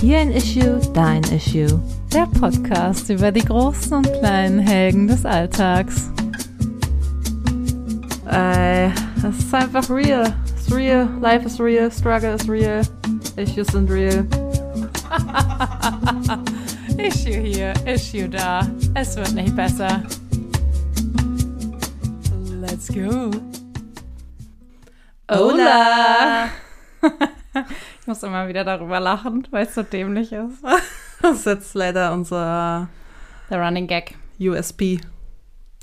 Hier ein Issue, dein Issue. Der Podcast über die großen und kleinen Helden des Alltags. Ey, es ist einfach real. It's real. Life is real. Struggle is real. Issues sind real. issue hier, Issue da. Es wird nicht besser. Let's go. Hola! ich muss immer wieder darüber lachen, weil es so dämlich ist. Das ist jetzt leider unser Der Running Gag. USP.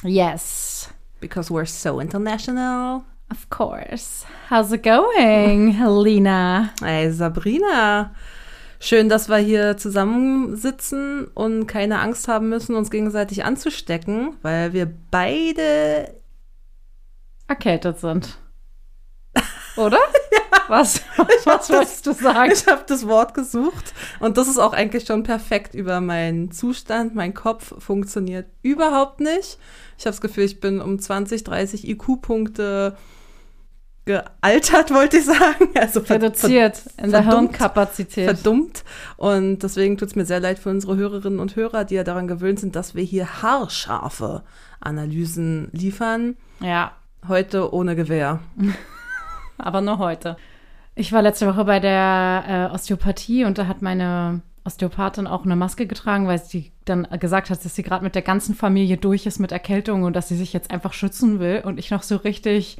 Yes, Because we're so international. of course. How's it going, Helena? Hey Sabrina, schön, dass wir hier zusammensitzen und keine Angst haben müssen, uns gegenseitig anzustecken, weil wir beide Erkältet sind. Oder? Was, was wolltest du sagen? Ich habe das Wort gesucht und das ist auch eigentlich schon perfekt über meinen Zustand. Mein Kopf funktioniert überhaupt nicht. Ich habe das Gefühl, ich bin um 20, 30 IQ-Punkte gealtert, wollte ich sagen. Also ver- Reduziert in der verdummt. Hirnkapazität. verdummt. Und deswegen tut es mir sehr leid für unsere Hörerinnen und Hörer, die ja daran gewöhnt sind, dass wir hier haarscharfe Analysen liefern. Ja, Heute ohne Gewehr. aber nur heute. Ich war letzte Woche bei der äh, Osteopathie und da hat meine Osteopathin auch eine Maske getragen, weil sie dann gesagt hat, dass sie gerade mit der ganzen Familie durch ist mit Erkältung und dass sie sich jetzt einfach schützen will. Und ich noch so richtig,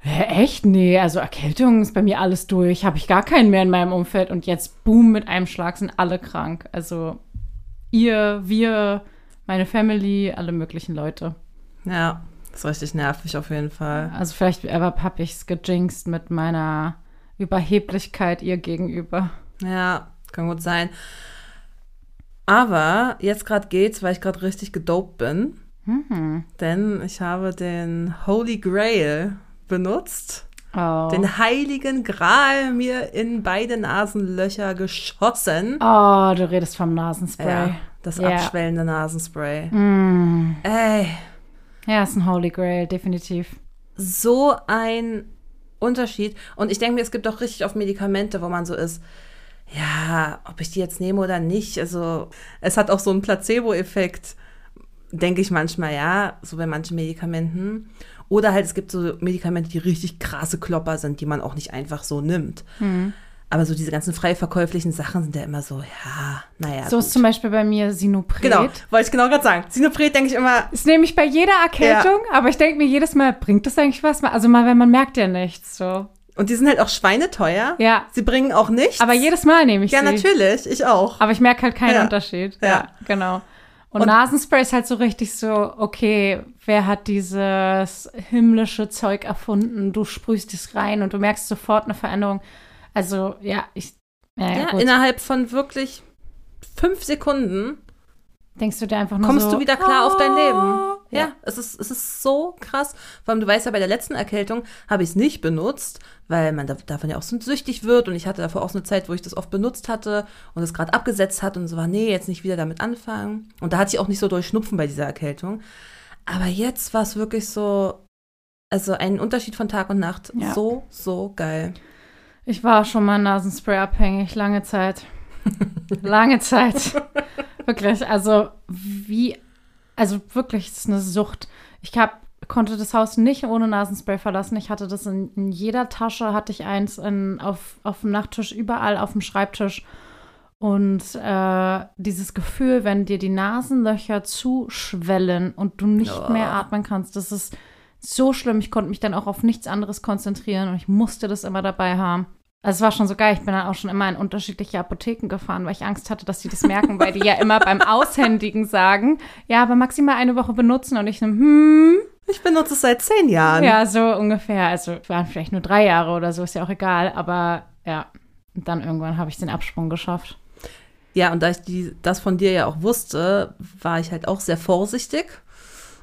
hä, echt? Nee, also Erkältung ist bei mir alles durch, habe ich gar keinen mehr in meinem Umfeld. Und jetzt, boom, mit einem Schlag sind alle krank. Also ihr, wir, meine Family, alle möglichen Leute. Ja, ist richtig nervig auf jeden Fall. Also vielleicht habe ich es gejinxt mit meiner Überheblichkeit ihr gegenüber. Ja, kann gut sein. Aber jetzt gerade geht's, weil ich gerade richtig gedopt bin. Mhm. Denn ich habe den Holy Grail benutzt. Oh. Den heiligen Gral mir in beide Nasenlöcher geschossen. oh, du redest vom Nasenspray. Ja, das Ja. abschwellende Nasenspray. Mm. Ey, Ja, ist ein Holy Grail, definitiv. so ein Unterschied. Und ich denke mir, es gibt auch richtig oft Medikamente, wo man so ist, ja, ob ich die jetzt nehme oder nicht. Also es hat auch so einen Placebo-Effekt, denke ich manchmal, ja, so bei manchen Medikamenten. Oder halt, es gibt so Medikamente, die richtig krasse Klopper sind, die man auch nicht einfach so nimmt. Aber so diese ganzen frei verkäuflichen Sachen sind ja immer so, ja, naja. so ist gut. zum Beispiel bei mir Sinopret. Genau, wollte ich genau gerade sagen. Sinopret denke ich immer, Das nehme ich bei jeder Erkältung, aber ich denke mir jedes Mal, bringt das eigentlich was? Also mal, wenn man merkt ja nichts. So. und die sind halt auch schweineteuer. Ja, Sie bringen auch nichts. aber jedes Mal nehme ich Ja, sie. natürlich, ich auch. Aber ich merke halt keinen Ja. Unterschied. Ja. Ja, genau. Und, Und- Nasenspray ist halt so richtig so, okay, wer hat dieses himmlische Zeug erfunden? Du sprühst es rein und du merkst sofort eine Veränderung. Also, ja, ich. Ja, ja, Ja, innerhalb von wirklich fünf Sekunden Denkst du dir einfach nur kommst so, du wieder klar auf dein Leben. ah, Ja, Ja. Es, ist, es ist so krass. Vor allem, du weißt ja, bei der letzten Erkältung habe ich es nicht benutzt, weil man da, davon ja auch so süchtig wird. Und ich hatte davor auch so eine Zeit, wo ich das oft benutzt hatte und es gerade abgesetzt hat und so war, nee, jetzt nicht wieder damit anfangen. Und da hatte ich auch nicht so doll Schnupfen bei dieser Erkältung. Aber jetzt war es wirklich so, also ein Unterschied von Tag und Nacht. Ja. So, so geil. Ich war schon mal Nasenspray abhängig, lange Zeit. lange Zeit. wirklich, also wie, also wirklich, es ist eine Sucht. Ich hab, konnte das Haus nicht ohne Nasenspray verlassen. Ich hatte das in, in jeder Tasche, hatte ich eins in, auf, auf dem Nachttisch, überall auf dem Schreibtisch. Und äh, dieses Gefühl, wenn dir die Nasenlöcher zuschwellen und du nicht Oh. mehr atmen kannst, das ist so schlimm. Ich konnte mich dann auch auf nichts anderes konzentrieren und ich musste das immer dabei haben. Also es war schon so geil. Ich bin dann auch schon immer in unterschiedliche Apotheken gefahren, weil ich Angst hatte, dass die das merken, weil die ja immer beim Aushändigen sagen, ja, aber maximal eine Woche benutzen und ich so, hm, Ich benutze es seit zehn Jahren. ja, so ungefähr. Also es waren vielleicht nur drei Jahre oder so, ist ja auch egal, aber ja. Und dann irgendwann habe ich den Absprung geschafft. Ja, und da ich die, das von dir ja auch wusste, war ich halt auch sehr vorsichtig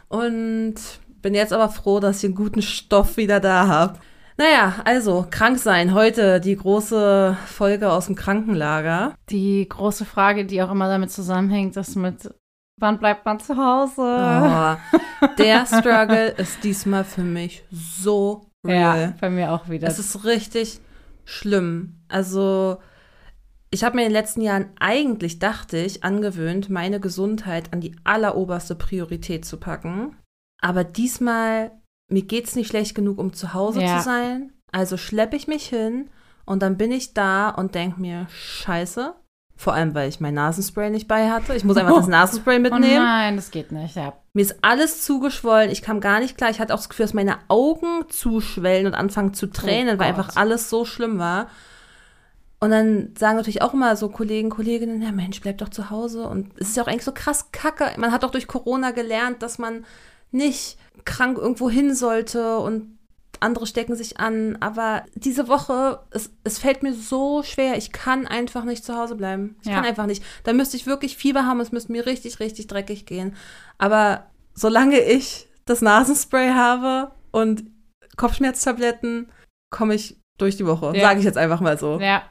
und bin jetzt aber froh, dass ich einen guten Stoff wieder da habe. Naja, also krank sein. Heute die große Folge aus dem Krankenlager. Die große Frage, die auch immer damit zusammenhängt, ist mit, wann bleibt man zu Hause? Oh, der Struggle ist diesmal für mich so real. Ja, bei mir auch wieder. Es ist richtig schlimm. Also Ich habe mir in den letzten Jahren eigentlich, dachte ich, angewöhnt, meine Gesundheit an die alleroberste Priorität zu packen. Aber diesmal, mir geht es nicht schlecht genug, um zu Hause Ja. zu sein. Also schleppe ich mich hin und dann bin ich da und denke mir, scheiße. Vor allem, weil ich mein Nasenspray nicht bei hatte. Ich muss einfach das Nasenspray Oh mitnehmen. nein, das geht nicht. Ja. Mir ist alles zugeschwollen. Ich kam gar nicht klar. Ich hatte auch das Gefühl, dass meine Augen zuschwellen und anfangen zu tränen, weil Gott. einfach alles so schlimm war. Und dann sagen natürlich auch immer so Kollegen, Kolleginnen, ja Mensch, bleib doch zu Hause. Und es ist ja auch eigentlich so krass kacke. Man hat doch durch Corona gelernt, dass man nicht krank irgendwo hin sollte und andere stecken sich an. Aber diese Woche, es, es fällt mir so schwer. Ich kann einfach nicht zu Hause bleiben. Ich Ja. kann einfach nicht. Da müsste ich wirklich Fieber haben. Es müsste mir richtig, richtig dreckig gehen. Aber solange ich das Nasenspray habe und Kopfschmerztabletten, komme ich durch die Woche. Ja. Sage ich jetzt einfach mal so. Ja.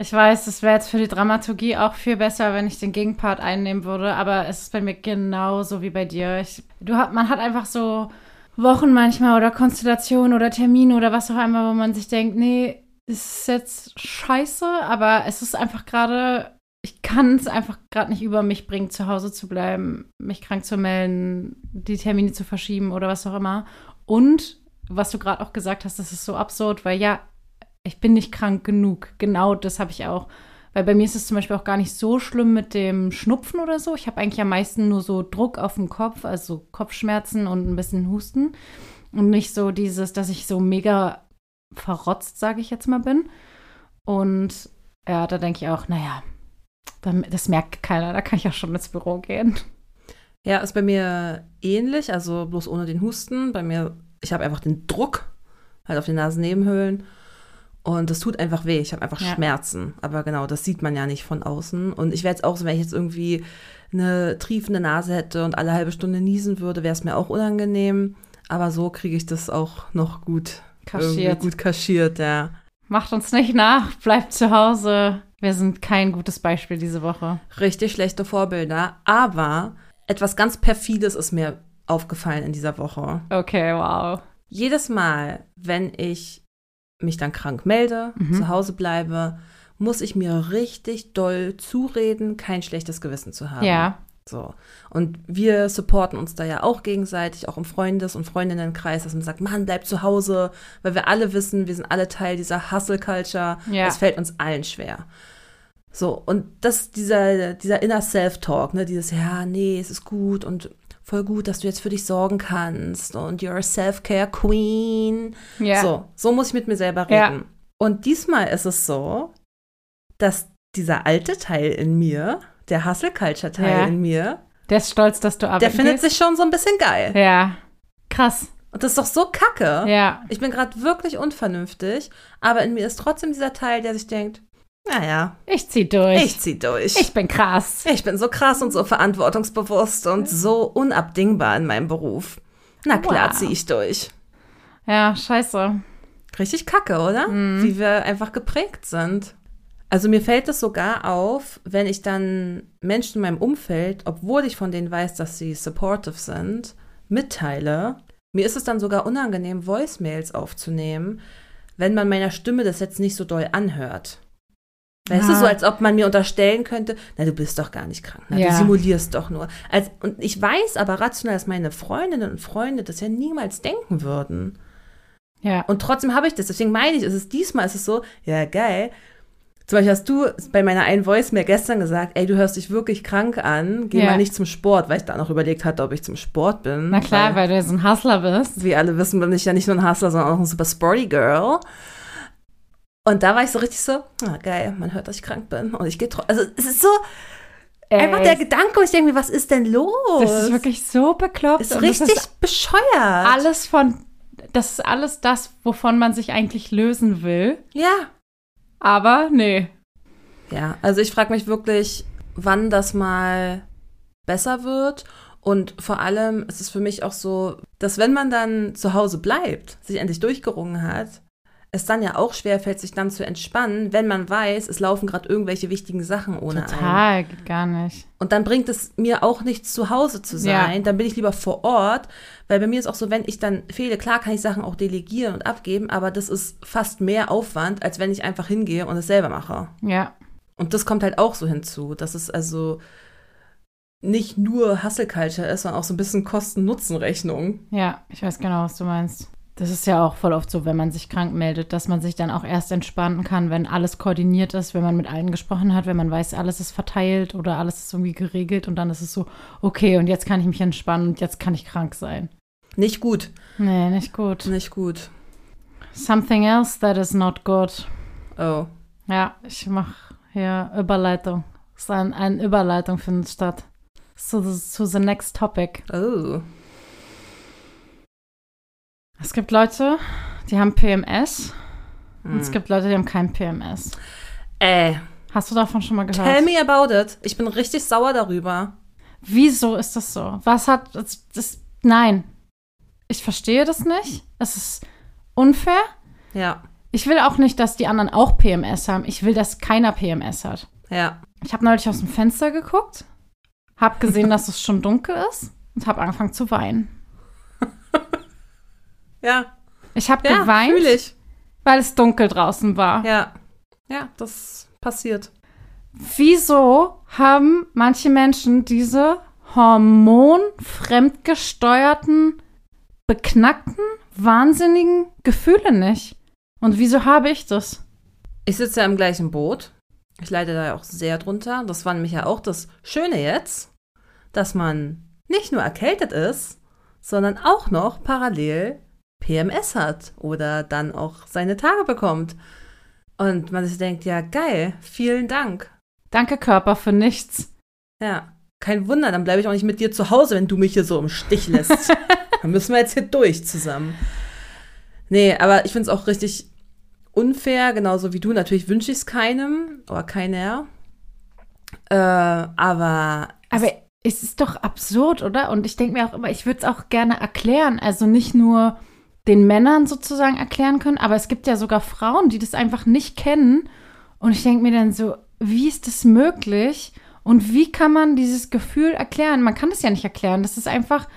Ich weiß, es wäre jetzt für die Dramaturgie auch viel besser, wenn ich den Gegenpart einnehmen würde, aber es ist bei mir genauso wie bei dir. Ich, du hat, man hat einfach so Wochen manchmal oder Konstellationen oder Termine oder was auch immer, wo man sich denkt, nee, ist jetzt scheiße, aber es ist einfach gerade, ich kann es einfach gerade nicht über mich bringen, zu Hause zu bleiben, mich krank zu melden, die Termine zu verschieben oder was auch immer. Und was du gerade auch gesagt hast, das ist so absurd, weil ja, ich bin nicht krank genug. Genau das habe ich auch. Weil bei mir ist es zum Beispiel auch gar nicht so schlimm mit dem Schnupfen oder so. Ich habe eigentlich am meisten nur so Druck auf dem Kopf, also Kopfschmerzen und ein bisschen Husten. Und nicht so dieses, dass ich so mega verrotzt, sage ich jetzt mal, bin. Und ja, da denke ich auch, naja, das merkt keiner, da kann ich auch schon ins Büro gehen. Ja, ist bei mir ähnlich, also bloß ohne den Husten. Bei mir, ich habe einfach den Druck halt auf den Nasennebenhöhlen und das tut einfach weh. Ich habe einfach Ja. Schmerzen. Aber genau, das sieht man ja nicht von außen. Und ich wäre jetzt auch so, wenn ich jetzt irgendwie eine triefende Nase hätte und alle halbe Stunde niesen würde, wäre es mir auch unangenehm. Aber so kriege ich das auch noch gut Kaschiert. gut kaschiert, ja. Macht uns nicht nach, bleibt zu Hause. Wir sind kein gutes Beispiel diese Woche. richtig schlechte Vorbilder. Aber etwas ganz Perfides ist mir aufgefallen in dieser Woche. Okay, wow. Jedes Mal, wenn ich mich dann krank melde, Mhm. zu Hause bleibe, muss ich mir richtig doll zureden, kein schlechtes Gewissen zu haben. Ja, So. Und wir supporten uns da ja auch gegenseitig, auch im Freundes- und Freundinnenkreis, dass man sagt, Mann, bleib zu Hause, weil wir alle wissen, wir sind alle Teil dieser Hustle-Culture. Ja. Es fällt uns allen schwer. So, und das, dieser, dieser inner Self-Talk, ne, dieses, ja, nee, es ist gut und voll gut, dass du jetzt für dich sorgen kannst und you're a Self-Care Queen. ja. So, so muss ich mit mir selber reden. Ja. Und diesmal ist es so, dass dieser alte Teil in mir, der Hustle-Culture-Teil Ja. in mir, Der ist stolz, dass du der arbeiten findet gehst. sich schon so ein bisschen geil. Ja, krass. Und das ist doch so kacke. Ja, Ich bin gerade wirklich unvernünftig, aber in mir ist trotzdem dieser Teil, der sich denkt, naja, ich zieh durch. ich zieh durch. Ich bin krass. Ich bin so krass und so verantwortungsbewusst und so unabdingbar in meinem Beruf. Na klar, Wow. zieh ich durch. Ja, scheiße. Richtig kacke, oder? Mhm. Wie wir einfach geprägt sind. Also mir fällt es sogar auf, wenn ich dann Menschen in meinem Umfeld, obwohl ich von denen weiß, dass sie supportive sind, mitteile. Mir ist es dann sogar unangenehm, Voicemails aufzunehmen, wenn man meiner Stimme das jetzt nicht so doll anhört. Weißt du, Ah. so als ob man mir unterstellen könnte, na, du bist doch gar nicht krank, na, Ja. du simulierst doch nur. Als, und ich weiß aber rational, dass meine Freundinnen und Freunde das ja niemals denken würden. Ja. Und trotzdem habe ich das. Deswegen meine ich, es ist diesmal ist es so, ja, geil. Zum Beispiel hast du bei meiner einen Voice mir gestern gesagt, ey, du hörst dich wirklich krank an, geh Ja. mal nicht zum Sport, weil ich da noch überlegt hatte, ob ich zum Sport bin. Na klar, weil, du so ein Hustler bist. wie alle wissen, bin ich ja nicht nur ein Hustler, sondern auch ein super sporty Girl. Und da war ich so richtig so, ah, geil, man hört, dass ich krank bin. Und ich gehe trotzdem. Also es ist so einfach Ey, der Gedanke, und ich denke mir, was ist denn los? Das ist wirklich so bekloppt. ist richtig ist bescheuert. alles von, das ist alles das, wovon man sich eigentlich lösen will. Ja. Aber nee. Ja, also ich frage mich wirklich, wann das mal besser wird. Und vor allem ist es für mich auch so, dass wenn man dann zu Hause bleibt, sich endlich durchgerungen hat, es dann ja auch schwer fällt, sich dann zu entspannen, wenn man weiß, es laufen gerade irgendwelche wichtigen Sachen ohne einen. Total, geht gar nicht. Und dann bringt es mir auch nichts, zu Hause zu sein. Ja. Dann bin ich lieber vor Ort, weil bei mir ist auch so, wenn ich dann fehle, klar kann ich Sachen auch delegieren und abgeben, aber das ist fast mehr Aufwand, als wenn ich einfach hingehe und es selber mache. Ja. Und das kommt halt auch so hinzu, dass es also nicht nur Hustle Culture ist, sondern auch so ein bisschen Kosten-Nutzen-Rechnung. Ja, ich weiß genau, was du meinst. Das ist ja auch voll oft so, wenn man sich krank meldet, dass man sich dann auch erst entspannen kann, wenn alles koordiniert ist, wenn man mit allen gesprochen hat, wenn man weiß, alles ist verteilt oder alles ist irgendwie geregelt und dann ist es so, okay, und jetzt kann ich mich entspannen und jetzt kann ich krank sein. Nicht gut. Nee, nicht gut. Nicht gut. Something else that is not good. Oh. Ja, ich mache hier Überleitung. Es ist ein, eine Überleitung findet statt. The, to the next topic. Oh. Es gibt Leute, die haben PMS und Hm. es gibt Leute, die haben kein PMS. Äh, Hast du davon schon mal gehört? tell me about it. Ich bin richtig sauer darüber. Wieso ist das so? Was hat das, das? Nein. Ich verstehe das nicht. Es ist unfair. Ja, Ich will auch nicht, dass die anderen auch PMS haben. Ich will, dass keiner PMS hat. ja. Ich habe neulich aus dem Fenster geguckt, habe gesehen, dass es schon dunkel ist und habe angefangen zu weinen. Ja, Ich habe ja, geweint, ich. weil es dunkel draußen war. Ja. Ja, das passiert. Wieso haben manche Menschen diese hormonfremdgesteuerten, beknackten, wahnsinnigen Gefühle nicht? Und wieso habe ich das? Ich sitze ja im gleichen Boot. Ich leide da ja auch sehr drunter. Das war nämlich ja auch das Schöne jetzt, dass man nicht nur erkältet ist, sondern auch noch parallel PMS hat oder dann auch seine Tage bekommt. Und man sich denkt, ja, geil, vielen Dank. Danke, Körper, für nichts. Ja, kein Wunder, dann bleibe ich auch nicht mit dir zu Hause, wenn du mich hier so im Stich lässt. dann müssen wir jetzt hier durch zusammen. Nee, aber ich finde es auch richtig unfair, genauso wie du. Natürlich wünsche ich es keinem oder keiner. Äh, aber Aber es ist doch absurd, oder? Und ich denke mir auch immer, ich würde es auch gerne erklären. Also nicht nur den Männern sozusagen erklären können, aber es gibt ja sogar Frauen, die das einfach nicht kennen. Und ich denke mir dann so, wie ist das möglich? Und wie kann man dieses Gefühl erklären? Man kann es ja nicht erklären. Das ist einfach,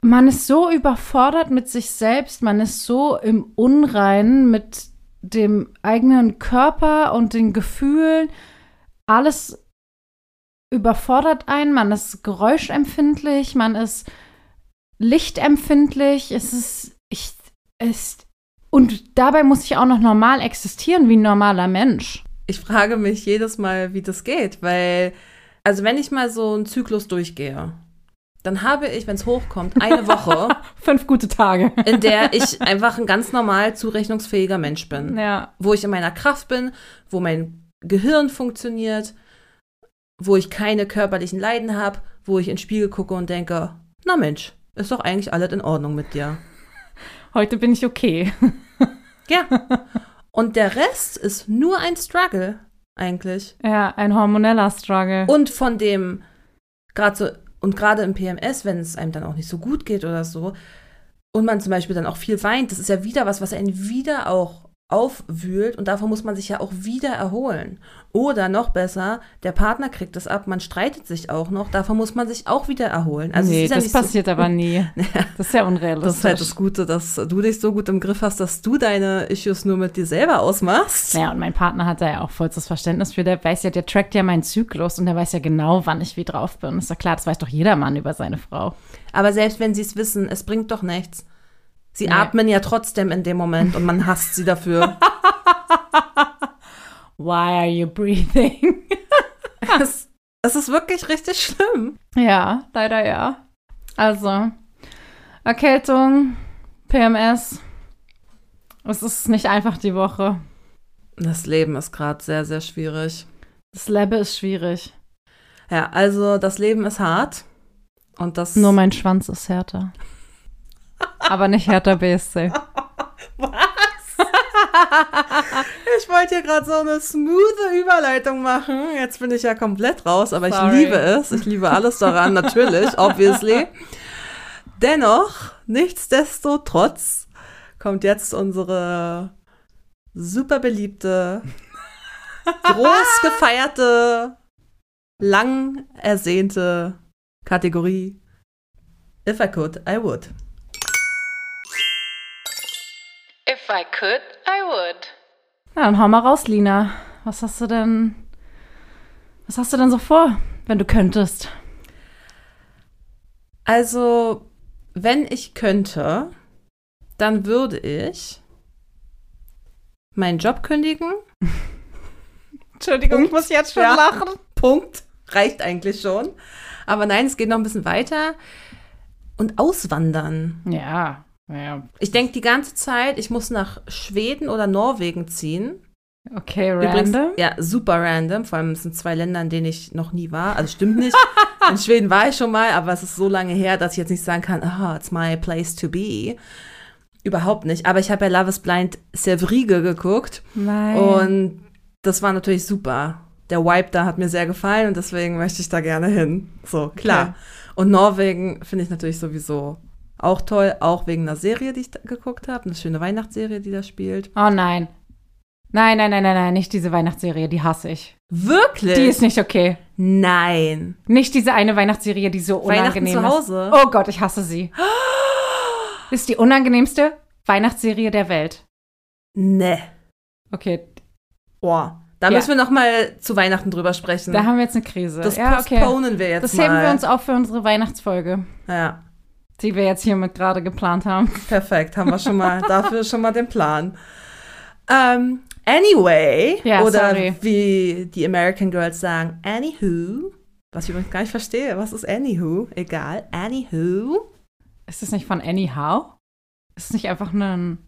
man ist so überfordert mit sich selbst, man ist so im Unreinen mit dem eigenen Körper und den Gefühlen. Alles überfordert einen, man ist geräuschempfindlich, man ist lichtempfindlich, es ist, es, und dabei muss ich auch noch normal existieren wie ein normaler Mensch. ich frage mich jedes Mal, wie das geht, weil, also wenn ich mal so einen Zyklus durchgehe, dann habe ich, wenn es hochkommt, eine Woche, Fünf gute Tage. in der ich einfach ein ganz normal zurechnungsfähiger Mensch bin. Ja. wo ich in meiner Kraft bin, wo mein Gehirn funktioniert, wo ich keine körperlichen Leiden habe, wo ich ins Spiegel gucke und denke, na Mensch, ist doch eigentlich alles in Ordnung mit dir. Heute bin ich okay. Ja. Und der Rest ist nur ein Struggle eigentlich. Ja, ein hormoneller Struggle. Und von dem, gerade so, und gerade im PMS, wenn es einem dann auch nicht so gut geht oder so, und man zum Beispiel dann auch viel weint, das ist ja wieder was, was einen wieder auch aufwühlt und davon muss man sich ja auch wieder erholen. Oder noch besser, der Partner kriegt es ab, man streitet sich auch noch, davon muss man sich auch wieder erholen. Also nee, ja das nicht so- passiert aber nie. Das ist ja unrealistisch. Das ist halt das Gute, dass du dich so gut im Griff hast, dass du deine Issues nur mit dir selber ausmachst. Naja, und mein Partner hat da ja auch vollstes Verständnis für. Der weiß ja, der trackt ja meinen Zyklus und der weiß ja genau, wann ich wie drauf bin. Ist doch klar, das weiß doch jeder Mann über seine Frau. Aber selbst wenn sie es wissen, es bringt doch nichts. Sie Nee. atmen ja trotzdem in dem Moment und man hasst sie dafür. Why are you breathing? es, es ist wirklich richtig schlimm. ja, leider ja. Also, Erkältung, PMS. Es ist nicht einfach die Woche. Das Leben ist gerade sehr, sehr schwierig. Das Leben ist schwierig. Ja, also das Leben ist hart. Und das. Nur mein Schwanz ist härter. Aber nicht härter BSC. ich wollte hier gerade so eine smooth Überleitung machen. Jetzt bin ich ja komplett raus, aber Sorry. ich liebe es. Ich liebe alles daran, natürlich, obviously. Dennoch, nichtsdestotrotz, kommt jetzt unsere super beliebte, groß gefeierte, lang ersehnte Kategorie If I could, I would. If I could, I would. Ja, dann hau mal raus, Lina. Was hast du denn Was hast du denn so vor, wenn du könntest? Also, wenn ich könnte, dann würde ich meinen Job kündigen. Entschuldigung, ich muss jetzt schon Ja. lachen. Punkt. Reicht eigentlich schon. Aber nein, es geht noch ein bisschen weiter. Und auswandern. Ja, ja. Ich denke die ganze Zeit, ich muss nach Schweden oder Norwegen ziehen. Okay, Übrigens, random. ja, super random. Vor allem es sind zwei Länder, in denen ich noch nie war. Also stimmt nicht. in Schweden war ich schon mal, aber es ist so lange her, dass ich jetzt nicht sagen kann, ah, it's my place to be. Überhaupt nicht. Aber ich habe ja Love is Blind Sevrige geguckt Nein. und das war natürlich super. Der Vibe da hat mir sehr gefallen und deswegen möchte ich da gerne hin. So, klar. Okay. Und Norwegen finde ich natürlich sowieso auch toll, auch wegen einer Serie, die ich da geguckt habe. Eine schöne Weihnachtsserie, die da spielt. oh nein. Nein, nein, nein, nein, nein, nicht diese Weihnachtsserie, die hasse ich. Wirklich? Die ist nicht okay. Nein. Nicht diese eine Weihnachtsserie, die so Weihnachten unangenehm zu ist. Hause? Oh Gott, ich hasse sie. ist die unangenehmste Weihnachtsserie der Welt. Ne. Okay, Boah. Da Ja. müssen wir noch mal zu Weihnachten drüber sprechen. da haben wir jetzt eine Krise. das ja, okay. postponen wir jetzt Das mal. heben wir uns auf für unsere Weihnachtsfolge, Ja, die wir jetzt hiermit gerade geplant haben. perfekt. Haben wir schon mal, dafür schon mal den Plan. Ähm, anyway, Ja, oder sorry. wie die American Girls sagen, anywho, was ich übrigens gar nicht verstehe. Was ist anywho? Egal. Anywho. Ist das nicht von Anyhow? Ist es nicht einfach nur ein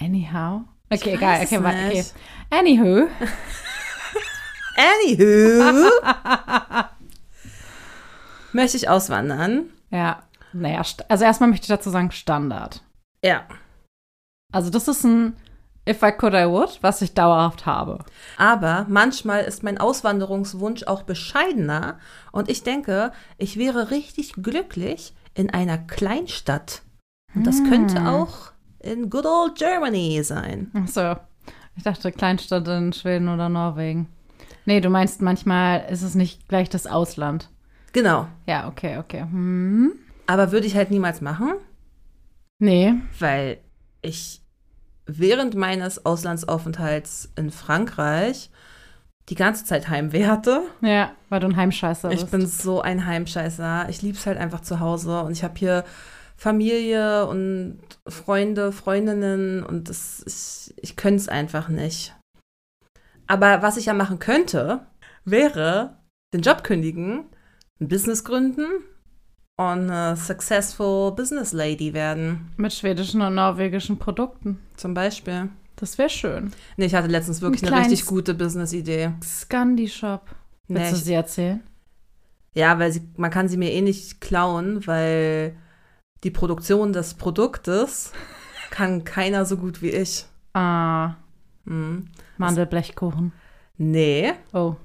Anyhow? Okay, Ich egal. Okay, es wa- okay. Anywho. Anywho. Möchte ich auswandern? Ja, naja, also erstmal möchte ich dazu sagen Standard. Ja. Also das ist ein If I could, I would, was ich dauerhaft habe. Aber manchmal ist mein Auswanderungswunsch auch bescheidener und ich denke, ich wäre richtig glücklich in einer Kleinstadt. Und das könnte Hm. auch in good old Germany sein. Ach so. Ich dachte Kleinstadt in Schweden oder Norwegen. Nee, du meinst manchmal ist es nicht gleich das Ausland. Genau. Ja, okay, okay. Hm. Aber würde ich halt niemals machen, Nee. weil ich während meines Auslandsaufenthalts in Frankreich die ganze Zeit Heimweh hatte. Ja, weil du ein Heimscheißer bist. Ich bin so ein Heimscheißer. Ich liebe es halt einfach zu Hause und ich habe hier Familie und Freunde, Freundinnen und das ist, ich könnte es einfach nicht. Aber was ich ja machen könnte, wäre den Job kündigen, ein Business gründen und eine successful Business Lady werden, Mit schwedischen und norwegischen Produkten. zum Beispiel. Das wäre schön. Nee, ich hatte letztens wirklich Ein eine richtig gute Business-Idee. Scandi Shop. Nee, Willst du ich- sie erzählen? Ja, weil sie, man kann sie mir eh nicht klauen, weil die Produktion des Produktes kann keiner so gut wie ich. Ah, Hm. Mandelblechkuchen. Nee, Oh.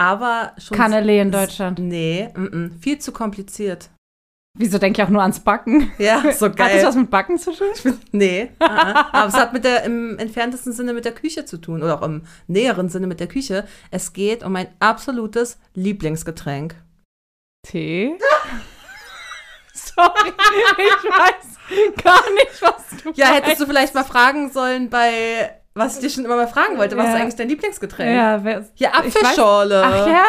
Aber schon. Kannelee in Deutschland. Nee, mm -mm, viel zu kompliziert. Wieso denke ich auch nur ans Backen? Ja, so Hat das geil. was mit Backen zu tun? Nee, uh -uh. aber es hat mit der, im entferntesten Sinne mit der Küche zu tun oder auch im näheren Sinne mit der Küche. Es geht um mein absolutes Lieblingsgetränk. Tee? Sorry, ich weiß gar nicht, was du Ja, meinst. hättest du vielleicht mal fragen sollen bei, was ich dir schon immer mal fragen wollte, was Ja. ist eigentlich dein Lieblingsgetränk? Ja, wer, Ja, Apfelschorle. Ach ja,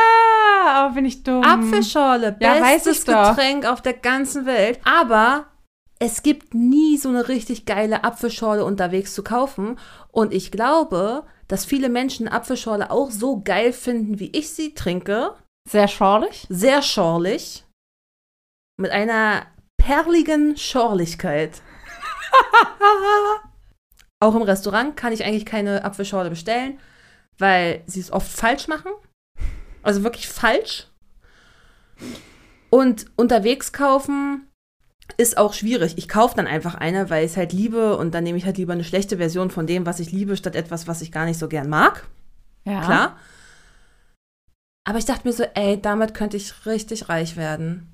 aber bin ich dumm. Apfelschorle, Ja, bestes. Getränk auf der ganzen Welt. Aber es gibt nie so eine richtig geile Apfelschorle unterwegs zu kaufen. Und ich glaube, dass viele Menschen Apfelschorle auch so geil finden, wie ich sie trinke. Sehr schorlig. Sehr schorlig. Mit einer perligen Schorligkeit. auch im Restaurant kann ich eigentlich keine Apfelschorle bestellen, weil sie es oft falsch machen. Also wirklich falsch. Und unterwegs kaufen ist auch schwierig. Ich kaufe dann einfach eine, weil ich es halt liebe und dann nehme ich halt lieber eine schlechte Version von dem, was ich liebe, statt etwas, was ich gar nicht so gern mag. Ja. Klar. Aber ich dachte mir so, ey, damit könnte ich richtig reich werden.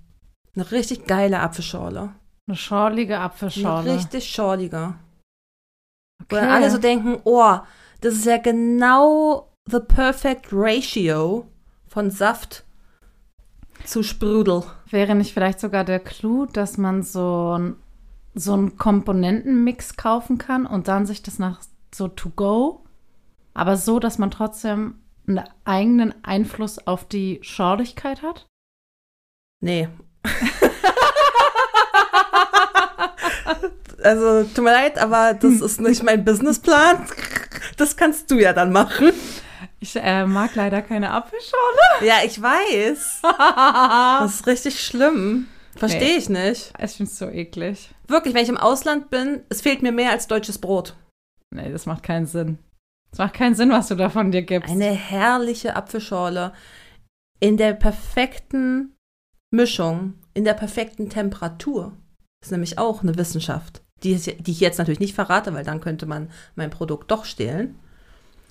Eine richtig geile Apfelschorle. Eine schorlige Eine Apfelschorle. richtig schorlige. Wo Okay. dann alle so denken, oh, das ist ja genau the perfect ratio von Saft zu Sprudel. Wäre nicht vielleicht sogar der Clou, dass man so, so einen Komponentenmix kaufen kann und dann sich das nach so to go, aber so, dass man trotzdem einen eigenen Einfluss auf die Schorligkeit hat? Nee. also, tut mir leid, aber das ist nicht mein Businessplan. Das kannst du ja dann machen. Ich äh, mag leider keine Apfelschorle. Ja, ich weiß. Das ist richtig schlimm. Verstehe Nee. ich nicht. Ich finde es so eklig. Wirklich, wenn ich im Ausland bin, es fehlt mir mehr als deutsches Brot. Nee, das macht keinen Sinn. Das macht keinen Sinn, was du da von dir gibst. Eine herrliche Apfelschorle in der perfekten Mischung, in der perfekten Temperatur. Das ist nämlich auch eine Wissenschaft, die, die ich jetzt natürlich nicht verrate, weil dann könnte man mein Produkt doch stehlen.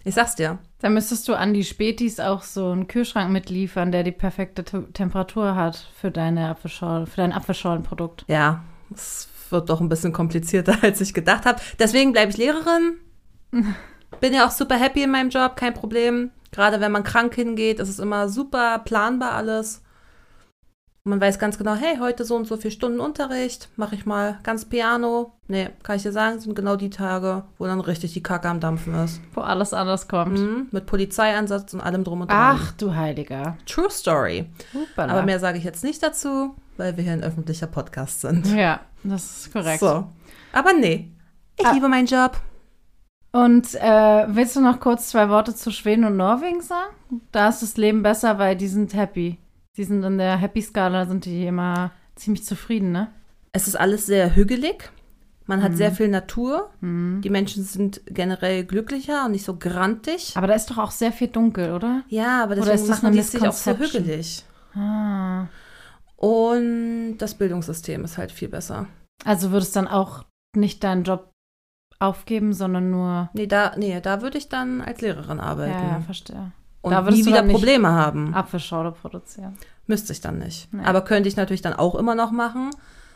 Ich sag's dir. Da müsstest du an die Spätis auch so einen Kühlschrank mitliefern, der die perfekte Te Temperatur hat für deine Apfelschorle, für dein Apfelscholenprodukt. Ja, es wird doch ein bisschen komplizierter, als ich gedacht habe. Deswegen bleibe ich Lehrerin. Bin ja auch super happy in meinem Job, kein Problem. Gerade wenn man krank hingeht, ist es immer super planbar alles. Man weiß ganz genau, hey, heute so und so viele Stunden Unterricht, mache ich mal ganz Piano. Nee, kann ich dir sagen, sind genau die Tage, wo dann richtig die Kacke am Dampfen ist. Wo alles anders kommt. Mhm, mit Polizeieinsatz und allem drum und dran. Ach du Heiliger. True Story. Hupala. Aber mehr sage ich jetzt nicht dazu, weil wir hier ein öffentlicher Podcast sind. Ja, das ist korrekt. So. Aber nee, ich Ah. liebe meinen Job. Und äh, willst du noch kurz zwei Worte zu Schweden und Norwegen sagen? Da ist das Leben besser, weil die sind happy. Die sind in der Happy-Skala, sind die immer ziemlich zufrieden, ne? Es ist alles sehr hügelig. Man hat Mhm. sehr viel Natur. Mhm. Die Menschen sind generell glücklicher und nicht so grantig. Aber da ist doch auch sehr viel dunkel, oder? Ja, aber Oder deswegen ist das machen die sich auch so hügelig. Ah. Und das Bildungssystem ist halt viel besser. Also würdest dann auch nicht deinen Job aufgeben, sondern nur. Nee, da, nee, da würde ich dann als Lehrerin arbeiten. Ja, ja, verstehe. Und da würdest nie du wieder Probleme haben. Apfelschorle produzieren. Müsste ich dann nicht. Nee. Aber könnte ich natürlich dann auch immer noch machen,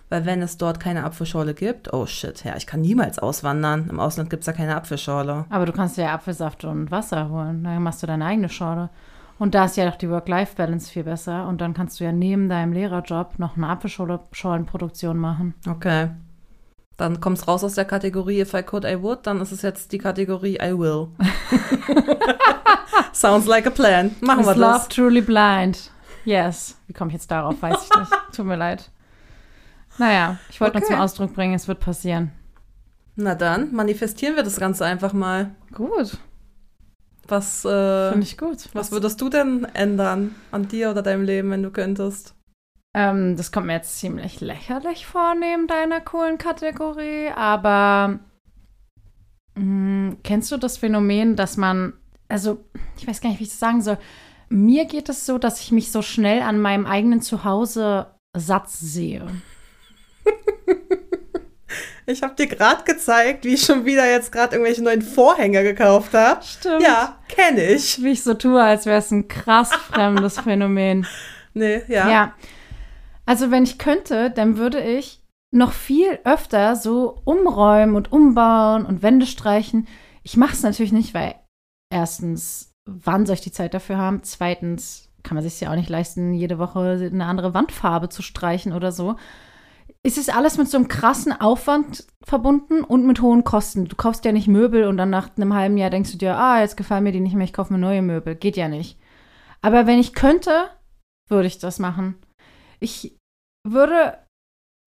weil wenn es dort keine Apfelschorle gibt, oh shit, ja, ich kann niemals auswandern. Im Ausland gibt es ja keine Apfelschorle. Aber du kannst ja Apfelsaft und Wasser holen. Dann machst du deine eigene Schorle. Und da ist ja doch die Work-Life-Balance viel besser. Und dann kannst du ja neben deinem Lehrerjob noch eine Apfelscholenproduktion machen. Okay. Dann kommt es raus aus der Kategorie If I could, I would. Dann ist es jetzt die Kategorie I will. Sounds like a plan. Machen Is wir love das. truly blind? Yes. Wie komme ich jetzt darauf? Weiß ich nicht. Tut mir leid. Naja, ich wollte nur Okay. zum Ausdruck bringen, es wird passieren. Na dann, manifestieren wir das Ganze einfach mal. Gut. Was, äh, Finde ich gut. was würdest du denn ändern an dir oder deinem Leben, wenn du könntest? Ähm, das kommt mir jetzt ziemlich lächerlich vor neben deiner coolen Kategorie, aber mh, kennst du das Phänomen, dass man, also ich weiß gar nicht, wie ich das sagen soll. Mir geht es so, dass ich mich so schnell an meinem eigenen Zuhause Satz sehe. Ich habe dir gerade gezeigt, wie ich schon wieder jetzt gerade irgendwelche neuen Vorhänge gekauft habe. Stimmt. Ja, kenne ich. Wie ich so tue, als wäre es ein krass fremdes Phänomen. Nee, ja. Ja. Also wenn ich könnte, dann würde ich noch viel öfter so umräumen und umbauen und Wände streichen. Ich mache es natürlich nicht, weil erstens, wann soll ich die Zeit dafür haben? Zweitens kann man sich ja auch nicht leisten, jede Woche eine andere Wandfarbe zu streichen oder so. Es ist alles mit so einem krassen Aufwand verbunden und mit hohen Kosten. Du kaufst ja nicht Möbel und dann nach einem halben Jahr denkst du dir, ah, jetzt gefallen mir die nicht mehr, ich kaufe mir neue Möbel. Geht ja nicht. Aber wenn ich könnte, würde ich das machen. Ich würde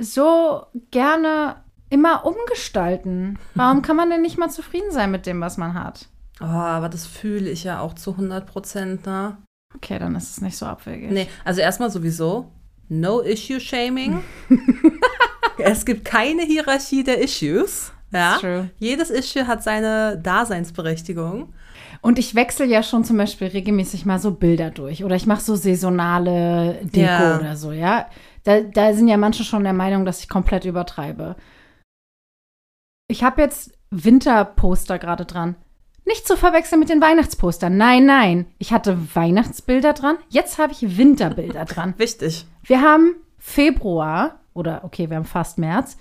so gerne immer umgestalten. Warum kann man denn nicht mal zufrieden sein mit dem, was man hat? Oh, aber das fühle ich ja auch zu 100 Prozent, ne? Okay, dann ist es nicht so abwegig. Nee, also erstmal sowieso, no issue shaming. es gibt keine Hierarchie der Issues. Ja. True. Jedes Issue hat seine Daseinsberechtigung. Und ich wechsle ja schon zum Beispiel regelmäßig mal so Bilder durch. Oder ich mache so saisonale Deko Ja. oder so, ja. Da, da sind ja manche schon der Meinung, dass ich komplett übertreibe. Ich habe jetzt Winterposter gerade dran. Nicht zu verwechseln mit den Weihnachtspostern. Nein, nein. Ich hatte Weihnachtsbilder dran. Jetzt habe ich Winterbilder dran. Wichtig. Wir haben Februar oder okay, wir haben fast März.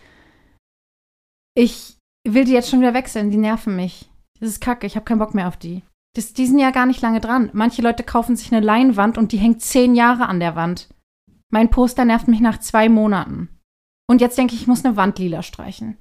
Ich will die jetzt schon wieder wechseln, die nerven mich. Das ist kacke, ich habe keinen Bock mehr auf die. Das, die sind ja gar nicht lange dran. Manche Leute kaufen sich eine Leinwand und die hängt zehn Jahre an der Wand. Mein Poster nervt mich nach zwei Monaten. Und jetzt denke ich, ich muss eine Wand lila streichen.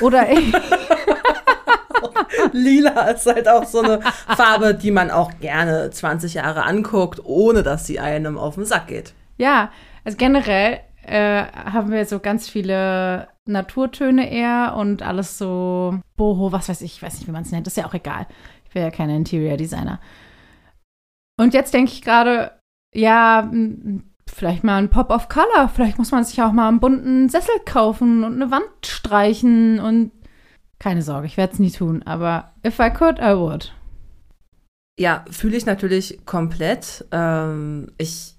Oder ich, Lila ist halt auch so eine Farbe, die man auch gerne 20 Jahre anguckt, ohne dass sie einem auf den Sack geht. Ja, also generell äh, haben wir so ganz viele Naturtöne eher und alles so Boho, was weiß ich, ich weiß nicht, wie man es nennt, ist ja auch egal. Ich bin ja keine Interior Designer. Und jetzt denke ich gerade, ja, vielleicht mal ein Pop of Color. Vielleicht muss man sich auch mal einen bunten Sessel kaufen und eine Wand streichen und keine Sorge, ich werde es nie tun, aber if I could, I would. Ja, fühle ich natürlich komplett. Ähm, ich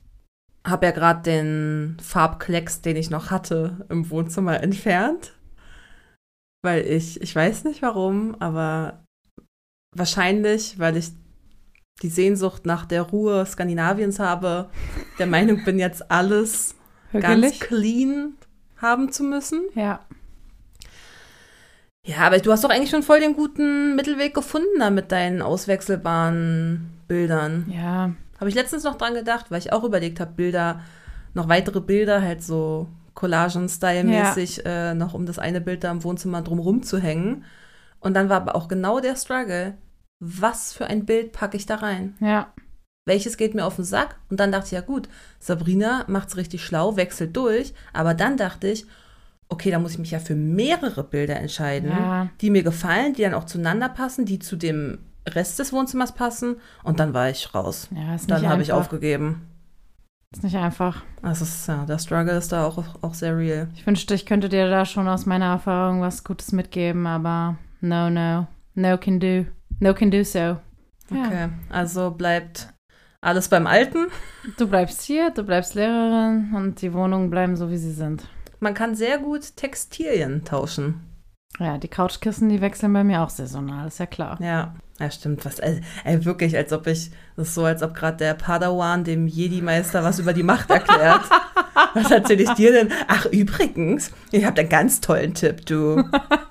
habe ja gerade den Farbklecks, den ich noch hatte, im Wohnzimmer entfernt. Weil ich, ich weiß nicht warum, aber wahrscheinlich, weil ich die Sehnsucht nach der Ruhe Skandinaviens habe, der Meinung bin, jetzt alles ganz clean haben zu müssen. Ja. Ja, aber du hast doch eigentlich schon voll den guten Mittelweg gefunden da mit deinen auswechselbaren Bildern. Ja. Habe ich letztens noch dran gedacht, weil ich auch überlegt habe, Bilder, noch weitere Bilder, halt so Collagen-Style-mäßig, äh, noch um das eine Bild da im Wohnzimmer drumrum zu hängen. Und dann war aber auch genau der Struggle. Was für ein Bild packe ich da rein? Ja. Welches geht mir auf den Sack? Und dann dachte ich, ja gut, Sabrina macht's richtig schlau, wechselt durch. Aber dann dachte ich, okay, da muss ich mich ja für mehrere Bilder entscheiden, Ja. die mir gefallen, die dann auch zueinander passen, die zu dem Rest des Wohnzimmers passen. Und dann war ich raus. Ja, ist nicht Dann habe ich aufgegeben. Ist nicht einfach. Das ist, ja, der Struggle ist da auch, auch sehr real. Ich wünschte, ich könnte dir da schon aus meiner Erfahrung was Gutes mitgeben, aber no, no. No can do. No can do so. Ja. Okay, also bleibt alles beim Alten. Du bleibst hier, du bleibst Lehrerin und die Wohnungen bleiben so, wie sie sind. Man kann sehr gut Textilien tauschen. Ja, die Couchkissen, die wechseln bei mir auch saisonal, ist ja klar. Ja, ja stimmt. Was, ey, ey, wirklich, als ob ich, das ist so, als ob gerade der Padawan dem Jedi-Meister was über die Macht erklärt. was erzähle ich dir denn? Ach, übrigens, ich habe einen ganz tollen Tipp, du.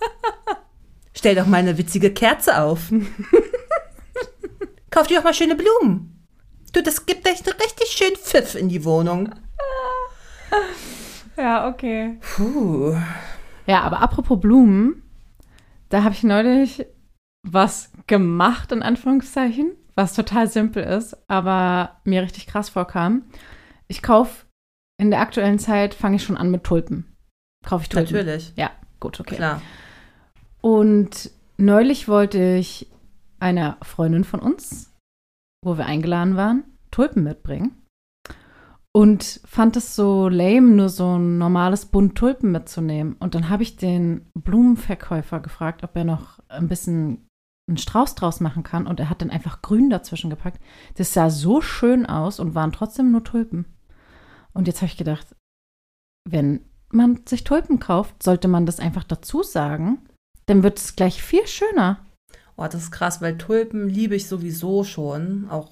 Stell doch mal eine witzige Kerze auf. Kauf dir doch mal schöne Blumen. Du, das gibt echt einen richtig schönen Pfiff in die Wohnung. Ja, okay. Puh. Ja, aber apropos Blumen, da habe ich neulich was gemacht, in Anführungszeichen, was total simpel ist, aber mir richtig krass vorkam. Ich kaufe in der aktuellen Zeit, fange ich schon an mit Tulpen. Kaufe ich Tulpen. Natürlich, Ja, gut, okay. klar. Und neulich wollte ich einer Freundin von uns, wo wir eingeladen waren, Tulpen mitbringen. Und fand es so lame, nur so ein normales Bund Tulpen mitzunehmen. Und dann habe ich den Blumenverkäufer gefragt, ob er noch ein bisschen einen Strauß draus machen kann. Und er hat dann einfach grün dazwischen gepackt. Das sah so schön aus und waren trotzdem nur Tulpen. Und jetzt habe ich gedacht, wenn man sich Tulpen kauft, sollte man das einfach dazu sagen. Dann wird es gleich viel schöner. Oh, das ist krass, weil Tulpen liebe ich sowieso schon, auch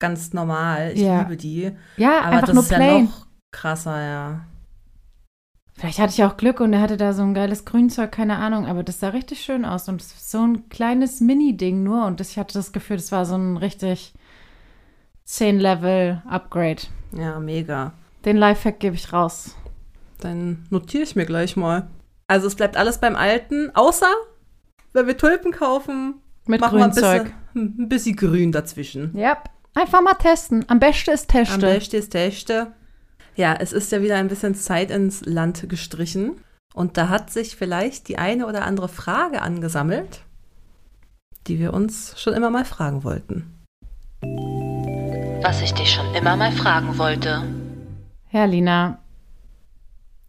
ganz normal. Ich Ja. liebe die. Ja, Aber einfach das nur ist plain. ja noch krasser, ja. Vielleicht hatte ich auch Glück und er hatte da so ein geiles Grünzeug, keine Ahnung, aber das sah richtig schön aus und so ein kleines Mini-Ding nur und ich hatte das Gefühl, das war so ein richtig 10-Level-Upgrade. Ja, mega. Den Lifehack gebe ich raus. Dann notiere ich mir gleich mal. Also es bleibt alles beim Alten, außer wenn wir Tulpen kaufen, Mit machen wir ein Grünzeug. bisschen, ein bisschen grün dazwischen. Ja, einfach mal testen. Am besten ist Am testen. besten ist echte. Ja, es ist ja wieder ein bisschen Zeit ins Land gestrichen. Und da hat sich vielleicht die eine oder andere Frage angesammelt, die wir uns schon immer mal fragen wollten. Was ich dich schon immer mal fragen wollte. Ja, Lina,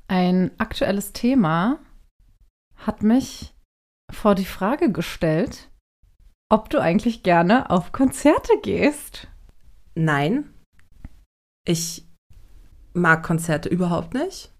ein aktuelles Thema hat mich vor die Frage gestellt, ob du eigentlich gerne auf Konzerte gehst. Nein, ich mag Konzerte überhaupt nicht.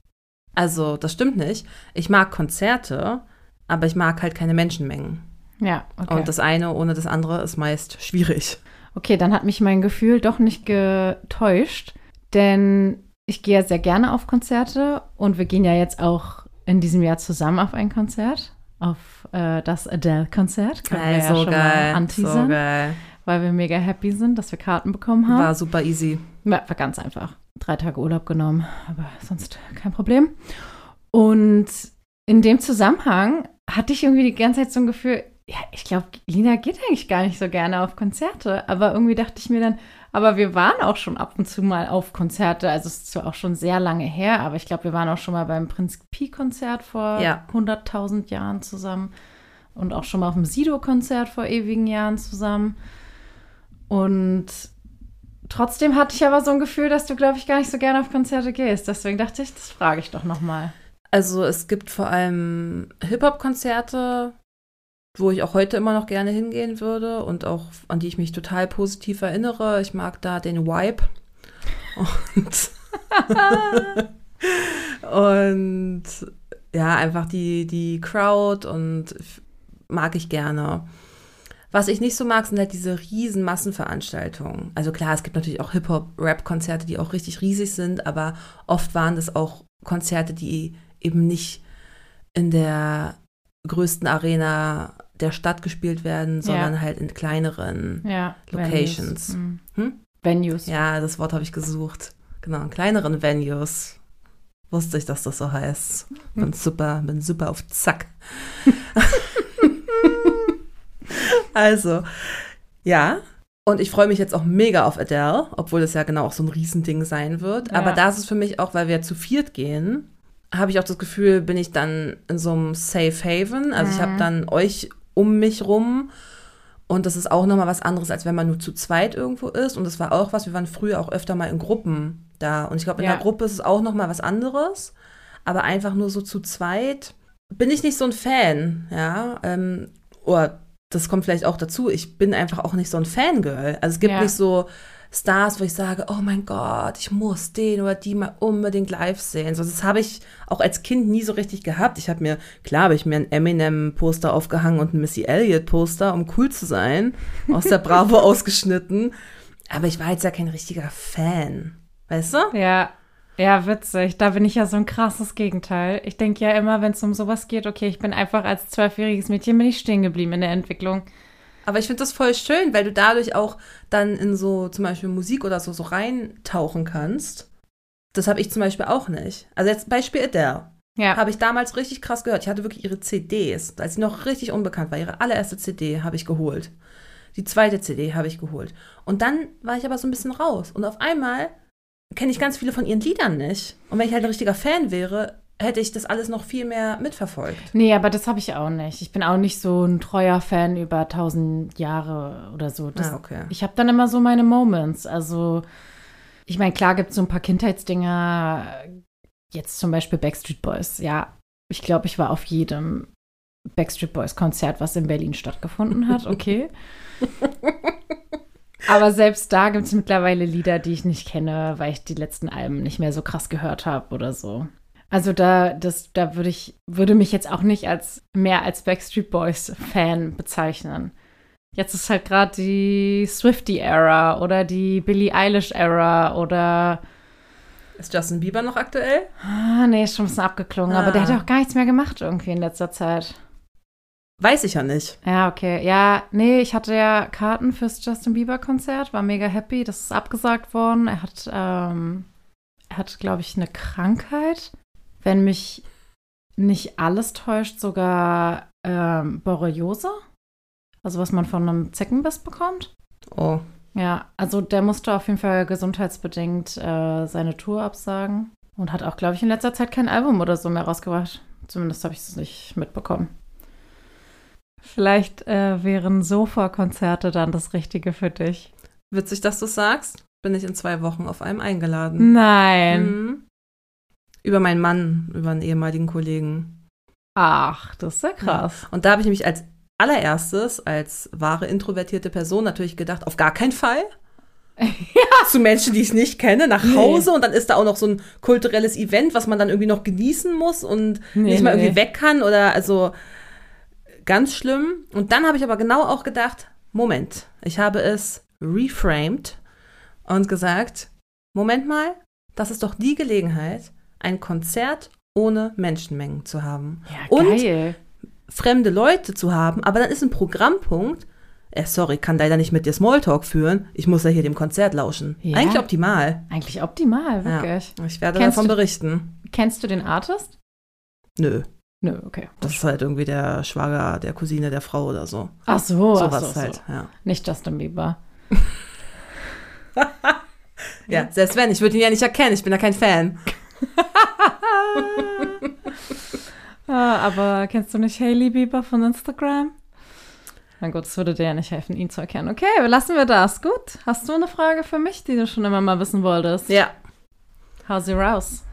Also, das stimmt nicht. Ich mag Konzerte, aber ich mag halt keine Menschenmengen. Ja, okay. Und das eine ohne das andere ist meist schwierig. Okay, dann hat mich mein Gefühl doch nicht getäuscht, denn ich gehe ja sehr gerne auf Konzerte und wir gehen ja jetzt auch in diesem Jahr zusammen auf ein Konzert, auf äh, das Adele-Konzert. Ja so schon mal geil. anteasern, So geil. weil wir mega happy sind, dass wir Karten bekommen haben. War super easy. Ja, war ganz einfach. Drei Tage Urlaub genommen, aber sonst kein Problem. Und in dem Zusammenhang hatte ich irgendwie die ganze Zeit so ein Gefühl, ja, ich glaube, Lina geht eigentlich gar nicht so gerne auf Konzerte. Aber irgendwie dachte ich mir dann, aber wir waren auch schon ab und zu mal auf Konzerte. Also es ist zwar auch schon sehr lange her, aber ich glaube, wir waren auch schon mal beim Prinz Pi-Konzert vor Ja. 100.000 Jahren zusammen. Und auch schon mal auf dem Sido-Konzert vor ewigen Jahren zusammen. Und trotzdem hatte ich aber so ein Gefühl, dass du, glaube ich, gar nicht so gerne auf Konzerte gehst. Deswegen dachte ich, das frage ich doch noch mal. Also es gibt vor allem Hip-Hop-Konzerte, wo ich auch heute immer noch gerne hingehen würde und auch an die ich mich total positiv erinnere. Ich mag da den Vibe. Und, und ja, einfach die, die Crowd und mag ich gerne. Was ich nicht so mag, sind halt diese riesen Massenveranstaltungen. Also klar, es gibt natürlich auch Hip-Hop-Rap-Konzerte, die auch richtig riesig sind, aber oft waren das auch Konzerte, die eben nicht in der größten Arena der Stadt gespielt werden, sondern halt in kleineren. Ja. Locations. Venues. Mhm. Hm? Venues. Ja, das Wort habe ich gesucht. Genau, in kleineren Venues. Wusste ich, dass das so heißt. Bin super, bin super auf Zack. also, ja. Und ich freue mich jetzt auch mega auf Adele, obwohl das ja genau auch so ein Riesending sein wird. Ja. Aber da ist es für mich auch, weil wir zu viert gehen, habe ich auch das Gefühl, bin ich dann in so einem Safe Haven. Also ich habe dann euch um mich rum. Und das ist auch nochmal was anderes, als wenn man nur zu zweit irgendwo ist. Und das war auch was, wir waren früher auch öfter mal in Gruppen da. Und ich glaube, in Ja. der Gruppe ist es auch nochmal was anderes. Aber einfach nur so zu zweit bin ich nicht so ein Fan, ja. Ähm, oder das kommt vielleicht auch dazu, ich bin einfach auch nicht so ein Fangirl. Also es gibt Ja. nicht so Stars, wo ich sage, oh mein Gott, ich muss den oder die mal unbedingt live sehen. So, das habe ich auch als Kind nie so richtig gehabt. Ich habe mir, klar, habe ich mir ein Eminem-Poster aufgehangen und ein Missy Elliott-Poster, um cool zu sein, aus der Bravo ausgeschnitten. Aber ich war jetzt ja kein richtiger Fan. Weißt du? Ja, ja, witzig. Da bin ich ja so ein krasses Gegenteil. Ich denke ja immer, wenn es um sowas geht, okay, ich bin einfach als zwölfjähriges Mädchen bin ich stehen geblieben in der Entwicklung. Aber ich finde das voll schön, weil du dadurch auch dann in so zum Beispiel Musik oder so, so reintauchen kannst. Das habe ich zum Beispiel auch nicht. Also jetzt Beispiel Adele. Ja, Habe ich damals richtig krass gehört. Ich hatte wirklich ihre CDs, als sie noch richtig unbekannt war. Ihre allererste CD habe ich geholt. Die zweite CD habe ich geholt. Und dann war ich aber so ein bisschen raus. Und auf einmal kenne ich ganz viele von ihren Liedern nicht. Und wenn ich halt ein richtiger Fan wäre, hätte ich das alles noch viel mehr mitverfolgt. nee, aber das habe ich auch nicht. Ich bin auch nicht so ein treuer Fan über tausend Jahre oder so. Das, ah, okay. Ich habe dann immer so meine Moments. Also, ich meine, klar gibt es so ein paar Kindheitsdinger. Jetzt zum Beispiel Backstreet Boys. Ja, ich glaube, ich war auf jedem Backstreet Boys Konzert, was in Berlin stattgefunden hat. Okay. Aber selbst da gibt es mittlerweile Lieder, die ich nicht kenne, weil ich die letzten Alben nicht mehr so krass gehört habe oder so. Also da, das, da würde ich, würde mich jetzt auch nicht als mehr als Backstreet Boys Fan bezeichnen. Jetzt ist halt gerade die Swifty-Ära oder die Billie Eilish-Ära oder Ist Justin Bieber noch aktuell? Ah, nee, ist schon ein bisschen abgeklungen. Aber der Ah. hat auch gar nichts mehr gemacht irgendwie in letzter Zeit. Weiß ich ja nicht. Ja, okay. Ja, nee, ich hatte ja Karten fürs Justin Bieber-Konzert, war mega happy. Das ist abgesagt worden. Er hat, ähm, er hat, glaube ich, eine Krankheit. Wenn mich nicht alles täuscht, sogar ähm, Borreliose. Also was man von einem Zeckenbiss bekommt. Oh. Ja, also der musste auf jeden Fall gesundheitsbedingt äh, seine Tour absagen und hat auch, glaube ich, in letzter Zeit kein Album oder so mehr rausgebracht. Zumindest habe ich es nicht mitbekommen. Vielleicht äh, wären Sofa-Konzerte dann das Richtige für dich. Witzig, dass du sagst. Bin ich in zwei Wochen auf einem eingeladen. Nein. Mhm. Über meinen Mann, über einen ehemaligen Kollegen. Ach, das ist ja krass. Und da habe ich nämlich als allererstes, als wahre introvertierte Person natürlich gedacht, auf gar keinen Fall. Zu Menschen, die ich nicht kenne, nach Nee. Hause und dann ist da auch noch so ein kulturelles Event, was man dann irgendwie noch genießen muss und Nee, nicht mal nee. irgendwie weg kann oder also ganz schlimm. Und dann habe ich aber genau auch gedacht, Moment, ich habe es reframed und gesagt, Moment mal, das ist doch die Gelegenheit, ein Konzert ohne Menschenmengen zu haben. Ja, Und geil. fremde Leute zu haben, aber dann ist ein Programmpunkt, äh, sorry, kann leider nicht mit dir Smalltalk führen, ich muss ja hier dem Konzert lauschen. Ja. Eigentlich optimal. Eigentlich optimal, wirklich. Ja, ich werde Kennst davon du- berichten. Kennst du den Artist? Nö. Nö, okay. Das ist halt irgendwie der Schwager der Cousine der Frau oder so. Ach so, ach Sowas so, halt, so. ja. Nicht Justin Bieber. Ja, selbst wenn, ich würde ihn ja nicht erkennen, ich bin ja kein Fan. Ah, aber kennst du nicht Hailey Bieber von Instagram? Na gut, es würde dir ja nicht helfen, ihn zu erkennen. Okay, lassen wir das. Gut. Hast du eine Frage für mich, die du schon immer mal wissen wolltest? Ja. How's you raus?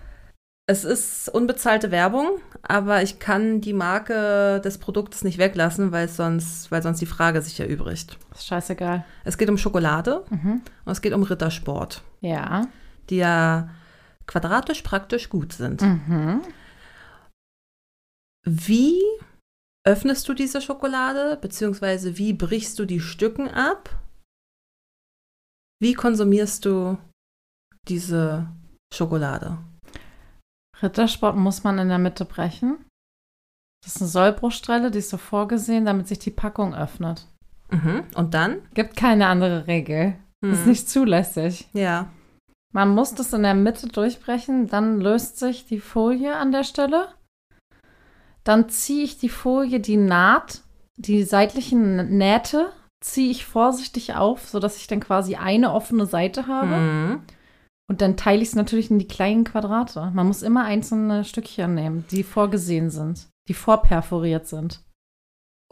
Es ist unbezahlte Werbung, aber ich kann die Marke des Produktes nicht weglassen, weil sonst, weil sonst die Frage sich erübrigt. Ist scheißegal. Es geht um Schokolade Mhm. und es geht um Rittersport, Ja. die ja quadratisch praktisch gut sind. Mhm. Wie öffnest du diese Schokolade, beziehungsweise wie brichst du die Stücken ab? Wie konsumierst du diese Schokolade? Rittersport muss man in der Mitte brechen. Das ist eine Sollbruchstelle, die ist so vorgesehen, damit sich die Packung öffnet. Mhm. Und dann? Gibt keine andere Regel. Das ist Mhm. nicht zulässig. Ja. Man muss das in der Mitte durchbrechen, dann löst sich die Folie an der Stelle. Dann ziehe ich die Folie, die Naht, die seitlichen Nähte, ziehe ich vorsichtig auf, sodass ich dann quasi eine offene Seite habe. Mhm. Und dann teile ich es natürlich in die kleinen Quadrate. Man muss immer einzelne Stückchen nehmen, die vorgesehen sind, die vorperforiert sind.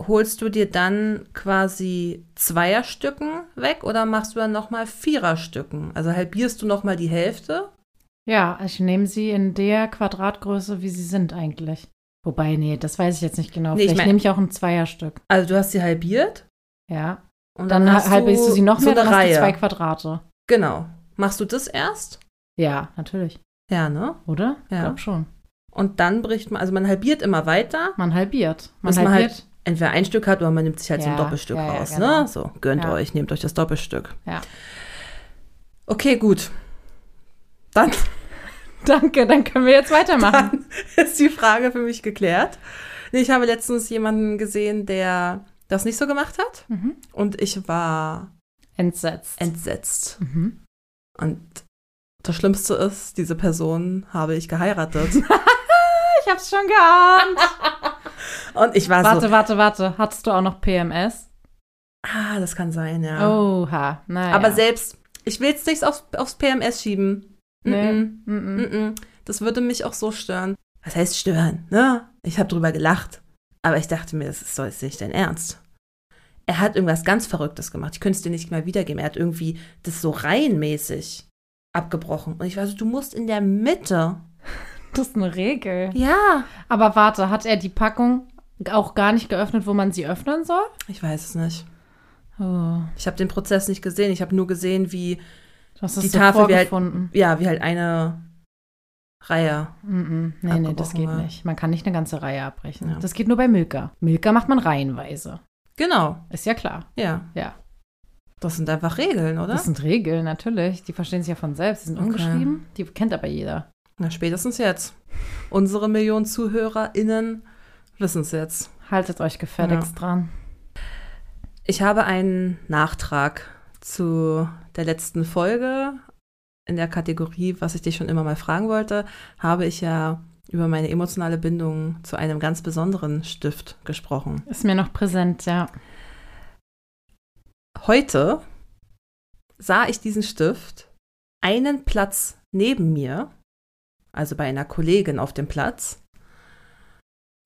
Holst du dir dann quasi Zweierstücken weg oder machst du dann nochmal Viererstücken? Also halbierst du nochmal die Hälfte? Ja, ich nehme sie in der Quadratgröße, wie sie sind eigentlich. Wobei, nee, das weiß ich jetzt nicht genau. Nee, ich Vielleicht mein- nehme ich auch ein Zweierstück. Also du hast sie halbiert Ja. und Dann, hast halbierst du sie noch so mehr, dann hast du Reihe. zwei Quadrate. Genau. Machst du das erst? Ja, natürlich. Ja, ne? Oder? Ja. Ich glaube schon. Und dann bricht man, also man halbiert immer weiter, Man halbiert. Man man halbiert. Entweder ein Stück hat oder man nimmt sich halt so ein Ja, Doppelstück ja, ja, raus, genau. ne? So, gönnt Ja. euch, nehmt euch das Doppelstück. Ja. Okay, gut. Dann, Danke, dann können wir jetzt weitermachen. dann ist die Frage für mich geklärt. Ich habe letztens jemanden gesehen, der das nicht so gemacht hat Mhm. und ich war Entsetzt. entsetzt. mhm. Und das Schlimmste ist, diese Person habe ich geheiratet. Ich hab's schon geahnt. Und ich war warte, so, warte, warte. Hattest du auch noch PMS? ah, das kann sein, ja. Oha, naja. Aber selbst, ich will jetzt nichts aufs, aufs PMS schieben. Nee. Mm Mm -mm. Das würde mich auch so stören. Was heißt stören, ne? Ich habe drüber gelacht. Aber ich dachte mir, das ist doch jetzt nicht dein Ernst. Er hat irgendwas ganz Verrücktes gemacht. Ich könnte es dir nicht mal wiedergeben. Er hat irgendwie das so reihenmäßig abgebrochen. Und ich war so, du musst in der Mitte. Das ist eine Regel. Ja. Aber warte, hat er die Packung auch gar nicht geöffnet, wo man sie öffnen soll? Ich weiß es nicht. Oh, Ich habe den Prozess nicht gesehen. Ich habe nur gesehen, wie, Die so Tafel, wie halt- ja, wie halt eine Reihe. Mm -mm. Nee, nee, das geht war. nicht. Man kann nicht eine ganze Reihe abbrechen. Ja. Das geht nur bei Milka. Milka macht man reihenweise. Genau. Ist ja klar. Ja. Ja. Das sind einfach Regeln, oder? Das sind Regeln, natürlich. Die verstehen sich ja von selbst. Die sind Okay. ungeschrieben. Die kennt aber jeder. Na, spätestens jetzt. Unsere Millionen ZuhörerInnen wissen es jetzt. Haltet euch gefälligst dran. Ich habe einen Nachtrag zu der letzten Folge. In der Kategorie, was ich dich schon immer mal fragen wollte, habe ich ja über meine emotionale Bindung zu einem ganz besonderen Stift gesprochen. Ist mir noch präsent, ja. Heute sah ich diesen Stift einen Platz neben mir, also bei einer Kollegin auf dem Platz.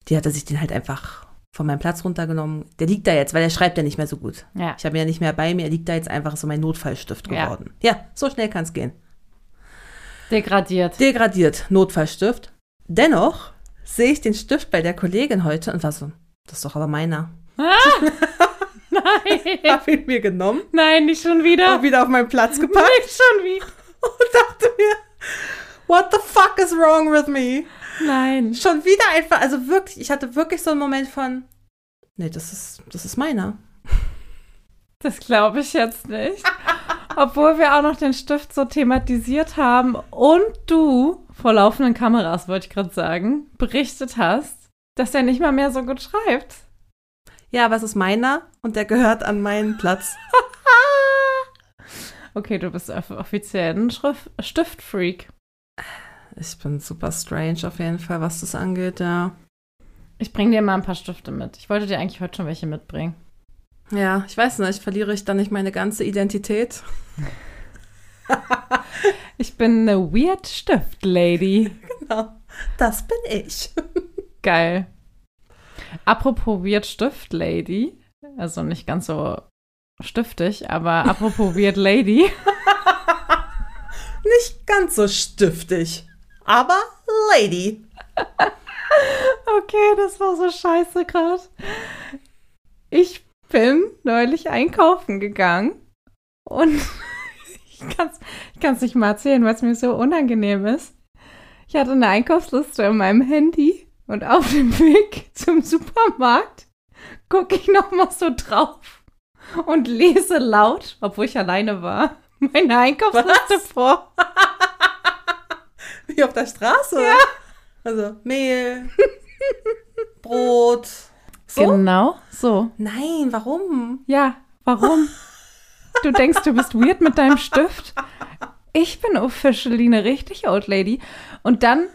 Die hatte sich den halt einfach von meinem Platz runtergenommen. Der liegt da jetzt, weil er schreibt ja nicht mehr so gut. Ja. Ich habe ihn ja nicht mehr bei mir, er liegt da jetzt einfach so mein Notfallstift Ja. geworden. Ja, so schnell kann es gehen. Degradiert. Degradiert, Notfallstift. Dennoch sehe ich den Stift bei der Kollegin heute und war so, das ist doch aber meiner. Nein. Hab ihn mir genommen Nein, nicht schon wieder. und wieder auf meinen Platz gepackt. Nicht schon wieder. und dachte mir, what the fuck is wrong with me? Nein. Schon wieder einfach, also wirklich, ich hatte wirklich so einen Moment von, nee, das ist, das ist meiner. Das glaube ich jetzt nicht. Obwohl wir auch noch den Stift so thematisiert haben und du vor laufenden Kameras, wollte ich gerade sagen, berichtet hast, dass er nicht mal mehr so gut schreibt. Ja, aber es ist meiner und der gehört an meinen Platz. Okay, du bist off- offiziell ein Stiftfreak. Ich bin super strange auf jeden Fall, was das angeht, ja. Ich bringe dir mal ein paar Stifte mit. Ich wollte dir eigentlich heute schon welche mitbringen. Ja, ich weiß nicht, verliere ich dann nicht meine ganze Identität? Ich bin eine Weird Stift-Lady. Genau, das bin ich. Geil. Apropos Weird Stift-Lady. Also nicht ganz so stiftig, aber apropos Weird Lady. Nicht ganz so stiftig, aber Lady. Okay, das war so scheiße gerade. Ich bin neulich einkaufen gegangen und ich kann es ich kann's nicht mal erzählen, weil es mir so unangenehm ist. Ich hatte eine Einkaufsliste in meinem Handy und auf dem Weg zum Supermarkt gucke ich noch mal so drauf und lese laut, obwohl ich alleine war, meine Einkaufsliste Was? vor. Wie auf der Straße. Ja. Also Mehl, Brot. So? Genau so. Nein, warum? Ja, warum? Du denkst, du bist weird mit deinem Stift? Ich bin officially eine richtig old lady. Und dann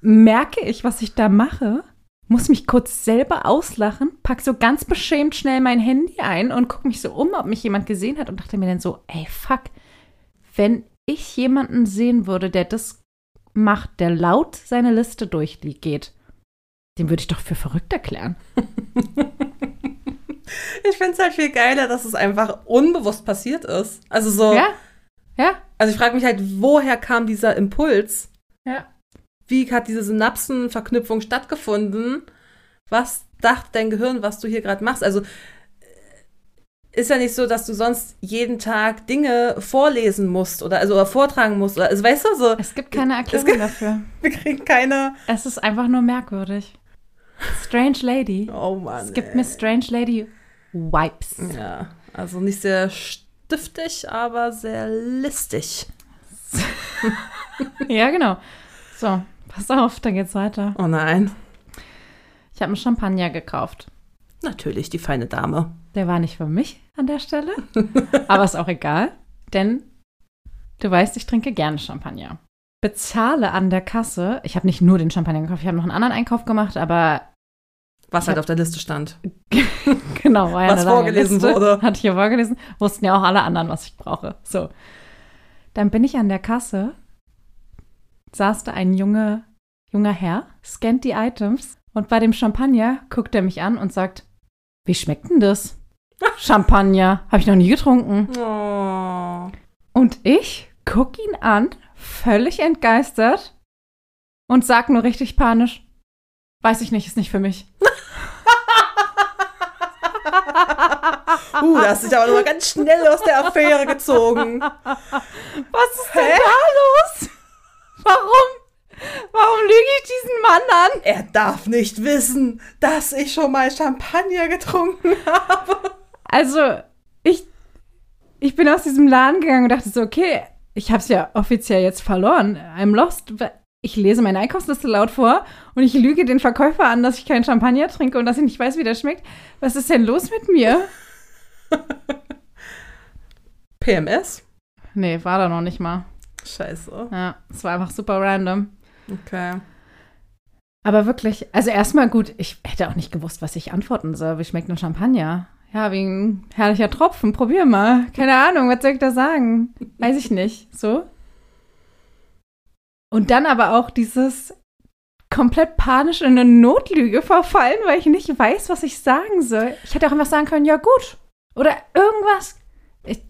merke ich, was ich da mache, muss mich kurz selber auslachen, pack so ganz beschämt schnell mein Handy ein und gucke mich so um, ob mich jemand gesehen hat und dachte mir dann so, ey, fuck, wenn ich jemanden sehen würde, der das macht, der laut seine Liste durchgeht, den würde ich doch für verrückt erklären. Ich finde es halt viel geiler, dass es einfach unbewusst passiert ist. Also so, Ja? Ja? also ich frage mich halt, woher kam dieser Impuls? Ja. Wie hat diese Synapsenverknüpfung stattgefunden? Was dachte dein Gehirn, was du hier gerade machst? Also äh, ist ja nicht so, dass du sonst jeden Tag Dinge vorlesen musst oder also oder vortragen musst. Oder, also weißt du so, Es gibt keine Erklärung gibt- dafür. wir kriegen keine. Es ist einfach nur merkwürdig. Strange Lady. Oh Mann. Es gibt ey. mir Strange Lady Vibes. Ja, also nicht sehr stiftig, aber sehr listig. Ja, genau. So, pass auf, dann geht's weiter. Oh nein. Ich habe einen Champagner gekauft. Natürlich, die feine Dame. Der war nicht für mich an der Stelle, aber ist auch egal, denn du weißt, ich trinke gerne Champagner. Bezahle an der Kasse. Ich habe nicht nur den Champagner gekauft, ich habe noch einen anderen Einkauf gemacht, aber Was halt hab- auf der Liste stand. Genau, war ja Was vorgelesen Liste. wurde. Hatte ich ja vorgelesen. Wussten ja auch alle anderen, was ich brauche. So. Dann bin ich an der Kasse, saß da ein junge, junger Herr, scannt die Items und bei dem Champagner guckt er mich an und sagt, wie schmeckt denn das? Champagner, habe ich noch nie getrunken. Oh. Und ich guck ihn an, völlig entgeistert und sag nur richtig panisch, weiß ich nicht, ist nicht für mich. Uh, da hast du dich aber noch mal ganz schnell aus der Affäre gezogen. Was ist denn da los? Warum? Warum lüge ich diesen Mann an? Er darf nicht wissen, dass ich schon mal Champagner getrunken habe. Also, ich, ich bin aus diesem Laden gegangen und dachte so, okay, ich habe es ja offiziell jetzt verloren. I'm lost. Ich lese meine Einkaufsliste laut vor und ich lüge den Verkäufer an, dass ich keinen Champagner trinke und dass ich nicht weiß, wie der schmeckt. Was ist denn los mit mir? PMS? Nee, war da noch nicht mal. Scheiße. Ja, es war einfach super random. Okay. Aber wirklich, also erstmal gut, ich hätte auch nicht gewusst, was ich antworten soll. Wie schmeckt ein Champagner? Ja, wie ein herrlicher Tropfen. Probier mal. Keine Ahnung, was soll ich da sagen? Weiß ich nicht. So. Und dann aber auch dieses komplett panisch in eine Notlüge verfallen, weil ich nicht weiß, was ich sagen soll. Ich hätte auch einfach sagen können, ja gut. Oder irgendwas. Ich,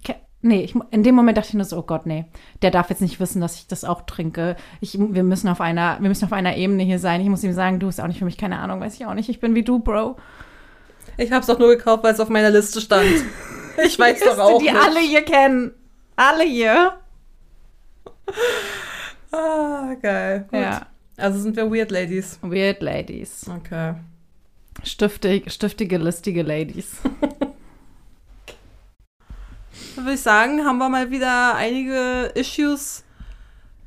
nee, ich, in dem Moment dachte ich nur so, oh Gott, nee. Der darf jetzt nicht wissen, dass ich das auch trinke. Ich, wir, müssen auf einer, wir müssen auf einer Ebene hier sein. Ich muss ihm sagen, du ist auch nicht für mich, keine Ahnung, weiß ich auch nicht. Ich bin wie du, Bro. Ich hab's doch nur gekauft, weil es auf meiner Liste stand. Ich weiß doch auch die nicht. alle hier kennen. Alle hier. Ah, geil. Gut. Ja. Also sind wir Weird Ladies. Weird Ladies. Okay. Stiftig, stiftige, listige Ladies. Würde ich sagen, haben wir mal wieder einige Issues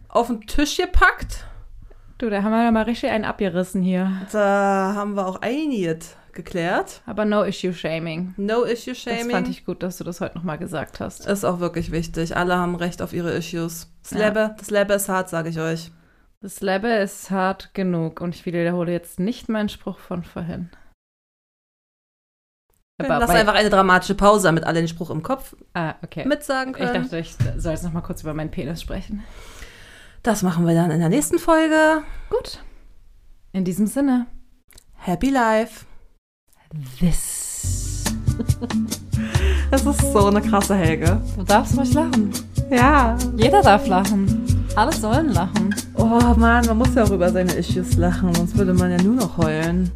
auf den Tisch gepackt. Du, da haben wir mal richtig einen abgerissen hier. Da haben wir auch einiges geklärt. Aber no issue shaming. No issue Das shaming. fand ich gut, dass du das heute nochmal gesagt hast. Ist auch wirklich wichtig. Alle haben Recht auf ihre Issues. Das, Ja. Leben, das Leben ist hart, sage ich euch. Das Leben ist hart genug und ich wiederhole jetzt nicht meinen Spruch von vorhin. Dann lass einfach eine dramatische Pause, damit alle den Spruch im Kopf ah, okay. mitsagen Ich können. dachte, ich soll jetzt noch mal kurz über meinen Penis sprechen. das machen wir dann in der nächsten Folge. Gut. In diesem Sinne. Happy Life. This. Das ist so eine krasse Helge. Du darfst ruhig lachen. Ja. Jeder darf lachen. Alle sollen lachen. Oh Mann, man muss ja auch über seine Issues lachen, sonst würde man ja nur noch heulen.